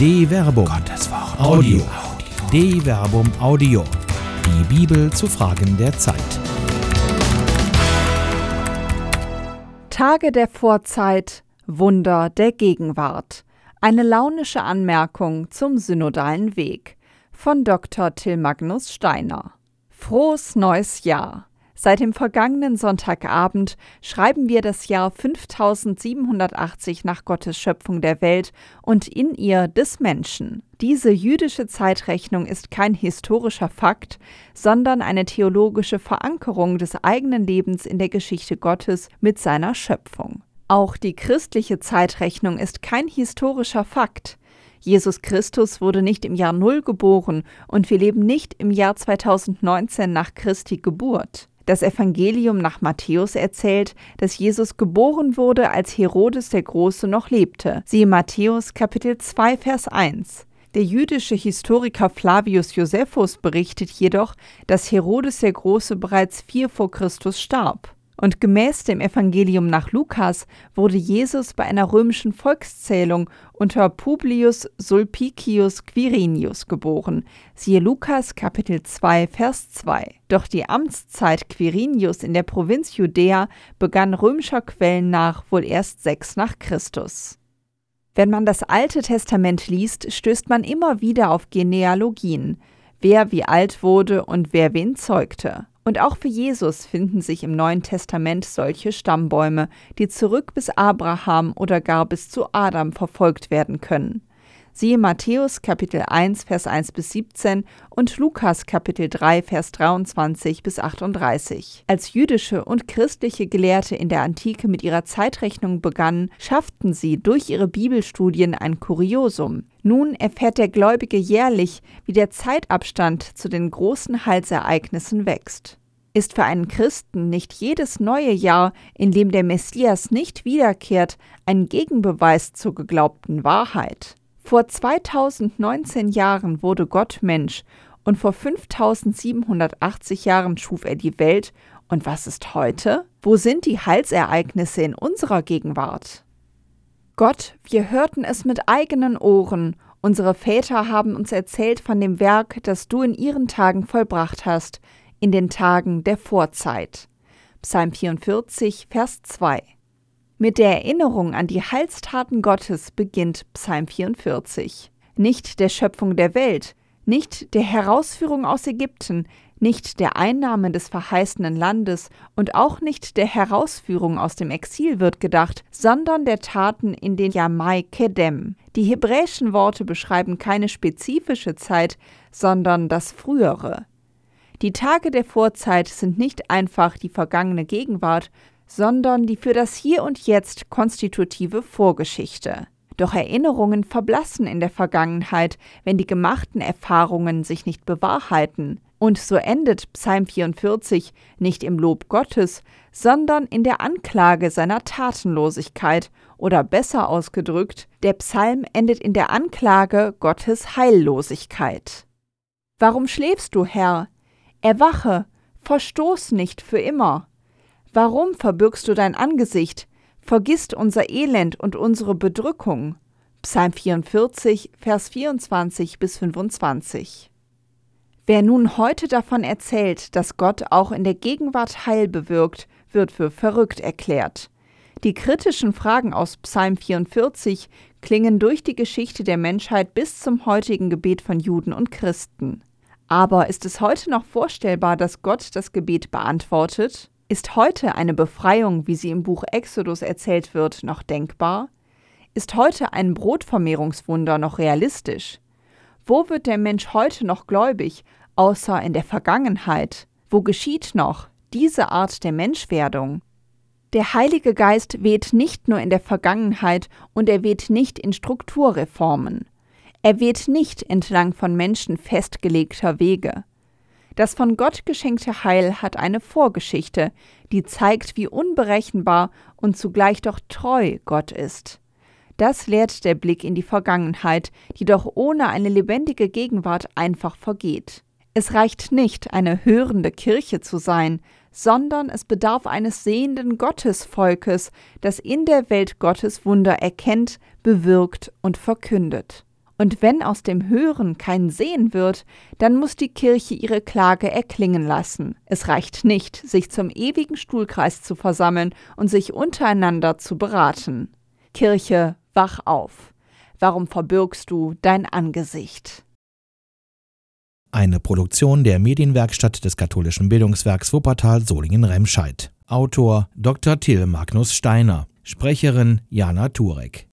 De Verbum. Gottes Wort. Audio. De Verbum Audio. Die Bibel zu Fragen der Zeit. Tage der Vorzeit, Wunder der Gegenwart. Eine launische Anmerkung zum synodalen Weg von Dr. Till Magnus Steiner. Frohes neues Jahr. Seit dem vergangenen Sonntagabend schreiben wir das Jahr 5780 nach Gottes Schöpfung der Welt und in ihr des Menschen. Diese jüdische Zeitrechnung ist kein historischer Fakt, sondern eine theologische Verankerung des eigenen Lebens in der Geschichte Gottes mit seiner Schöpfung. Auch die christliche Zeitrechnung ist kein historischer Fakt. Jesus Christus wurde nicht im Jahr Null geboren und wir leben nicht im Jahr 2019 nach Christi Geburt. Das Evangelium nach Matthäus erzählt, dass Jesus geboren wurde, als Herodes der Große noch lebte. Siehe Matthäus Kapitel 2 Vers 1. Der jüdische Historiker Flavius Josephus berichtet jedoch, dass Herodes der Große bereits vier vor Christus starb. Und gemäß dem Evangelium nach Lukas wurde Jesus bei einer römischen Volkszählung unter Publius Sulpicius Quirinius geboren. Siehe Lukas Kapitel 2 Vers 2. Doch die Amtszeit Quirinius in der Provinz Judäa begann römischer Quellen nach wohl erst sechs nach Christus. Wenn man das Alte Testament liest, stößt man immer wieder auf Genealogien, wer wie alt wurde und wer wen zeugte. Und auch für Jesus finden sich im Neuen Testament solche Stammbäume, die zurück bis Abraham oder gar bis zu Adam verfolgt werden können. Siehe Matthäus Kapitel 1 Vers 1 bis 17 und Lukas Kapitel 3 Vers 23 bis 38. Als jüdische und christliche Gelehrte in der Antike mit ihrer Zeitrechnung begannen, schafften sie durch ihre Bibelstudien ein Kuriosum. Nun erfährt der Gläubige jährlich, wie der Zeitabstand zu den großen Heilsereignissen wächst. Ist für einen Christen nicht jedes neue Jahr, in dem der Messias nicht wiederkehrt, ein Gegenbeweis zur geglaubten Wahrheit? Vor 2019 Jahren wurde Gott Mensch und vor 5780 Jahren schuf er die Welt. Und was ist heute? Wo sind die Heilsereignisse in unserer Gegenwart? Gott, wir hörten es mit eigenen Ohren. Unsere Väter haben uns erzählt von dem Werk, das du in ihren Tagen vollbracht hast, in den Tagen der Vorzeit. Psalm 44, Vers 2. Mit der Erinnerung an die Heilstaten Gottes beginnt Psalm 44. Nicht der Schöpfung der Welt, nicht der Herausführung aus Ägypten, nicht der Einnahme des verheißenen Landes und auch nicht der Herausführung aus dem Exil wird gedacht, sondern der Taten in den Yamai Kedem. Die hebräischen Worte beschreiben keine spezifische Zeit, sondern das frühere. Die Tage der Vorzeit sind nicht einfach die vergangene Gegenwart, sondern die für das Hier und Jetzt konstitutive Vorgeschichte. Doch Erinnerungen verblassen in der Vergangenheit, wenn die gemachten Erfahrungen sich nicht bewahrheiten. Und so endet Psalm 44 nicht im Lob Gottes, sondern in der Anklage seiner Tatenlosigkeit oder besser ausgedrückt, der Psalm endet in der Anklage Gottes Heillosigkeit. Warum schläfst du, Herr? Erwache, verstoß nicht für immer. Warum verbirgst du dein Angesicht, vergisst unser Elend und unsere Bedrückung? Psalm 44, Vers 24 bis 25. Wer nun heute davon erzählt, dass Gott auch in der Gegenwart Heil bewirkt, wird für verrückt erklärt. Die kritischen Fragen aus Psalm 44 klingen durch die Geschichte der Menschheit bis zum heutigen Gebet von Juden und Christen. Aber ist es heute noch vorstellbar, dass Gott das Gebet beantwortet? Ist heute eine Befreiung, wie sie im Buch Exodus erzählt wird, noch denkbar? Ist heute ein Brotvermehrungswunder noch realistisch? Wo wird der Mensch heute noch gläubig, außer in der Vergangenheit? Wo geschieht noch diese Art der Menschwerdung? Der Heilige Geist weht nicht nur in der Vergangenheit und er weht nicht in Strukturreformen. Er weht nicht entlang von Menschen festgelegter Wege. Das von Gott geschenkte Heil hat eine Vorgeschichte, die zeigt, wie unberechenbar und zugleich doch treu Gott ist. Das lehrt der Blick in die Vergangenheit, die doch ohne eine lebendige Gegenwart einfach vergeht. Es reicht nicht, eine hörende Kirche zu sein, sondern es bedarf eines sehenden Gottesvolkes, das in der Welt Gottes Wunder erkennt, bewirkt und verkündet. Und wenn aus dem Hören kein Sehen wird, dann muss die Kirche ihre Klage erklingen lassen. Es reicht nicht, sich zum ewigen Stuhlkreis zu versammeln und sich untereinander zu beraten. Kirche, wach auf. Warum verbirgst du dein Angesicht? Eine Produktion der Medienwerkstatt des katholischen Bildungswerks Wuppertal Solingen-Remscheid. Autor Dr. Till Magnus Steiner. Sprecherin Jana Turek.